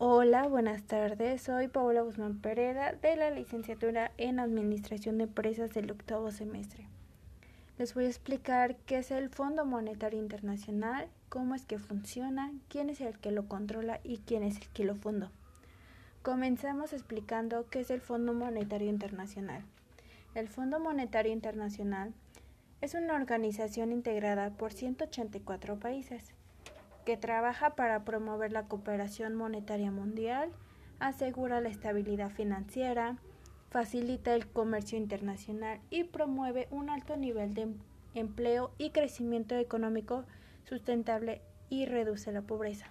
Hola, buenas tardes. Soy Paola Guzmán Pereda de la licenciatura en Administración de Empresas del octavo semestre. Les voy a explicar qué es el Fondo Monetario Internacional, cómo es que funciona, quién es el que lo controla y quién es el que lo fundó. Comenzamos explicando qué es el Fondo Monetario Internacional. El Fondo Monetario Internacional es una organización integrada por 184 países que trabaja para promover la cooperación monetaria mundial, asegura la estabilidad financiera, facilita el comercio internacional y promueve un alto nivel de empleo y crecimiento económico sustentable y reduce la pobreza.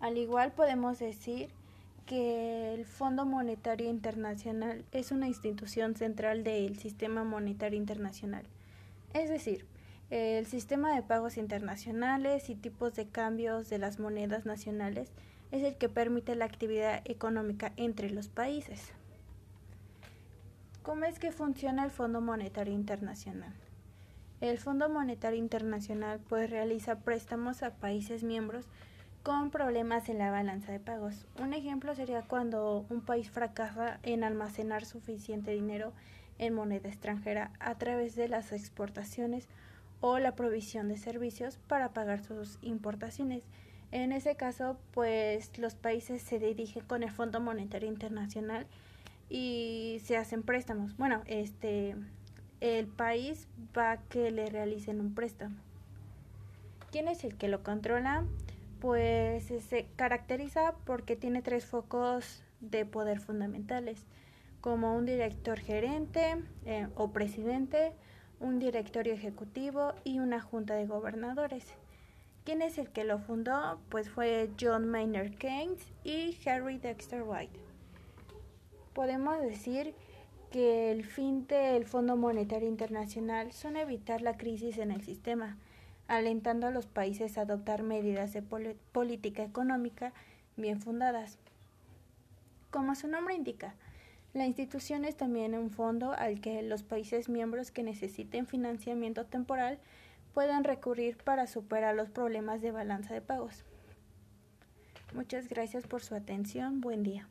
Al igual podemos decir que el Fondo Monetario Internacional es una institución central del sistema monetario internacional. Es decir, el sistema de pagos internacionales y tipos de cambios de las monedas nacionales es el que permite la actividad económica entre los países. ¿Cómo es que funciona el Fondo Monetario Internacional? El Fondo Monetario Internacional pues realiza préstamos a países miembros con problemas en la balanza de pagos. Un ejemplo sería cuando un país fracasa en almacenar suficiente dinero en moneda extranjera a través de las exportaciones o la provisión de servicios para pagar sus importaciones. En ese caso, pues los países se dirigen con el Fondo Monetario Internacional y se hacen préstamos. Bueno, este el país va a que le realicen un préstamo. ¿Quién es el que lo controla? Pues se caracteriza porque tiene tres focos de poder fundamentales, como un director gerente eh, o presidente, un directorio ejecutivo y una junta de gobernadores. ¿Quién es el que lo fundó? Pues fue John Maynard Keynes y Harry Dexter White. Podemos decir que el fin del Fondo Monetario Internacional son evitar la crisis en el sistema, alentando a los países a adoptar medidas de política económica bien fundadas. Como su nombre indica, la institución es también un fondo al que los países miembros que necesiten financiamiento temporal puedan recurrir para superar los problemas de balanza de pagos. Muchas gracias por su atención. Buen día.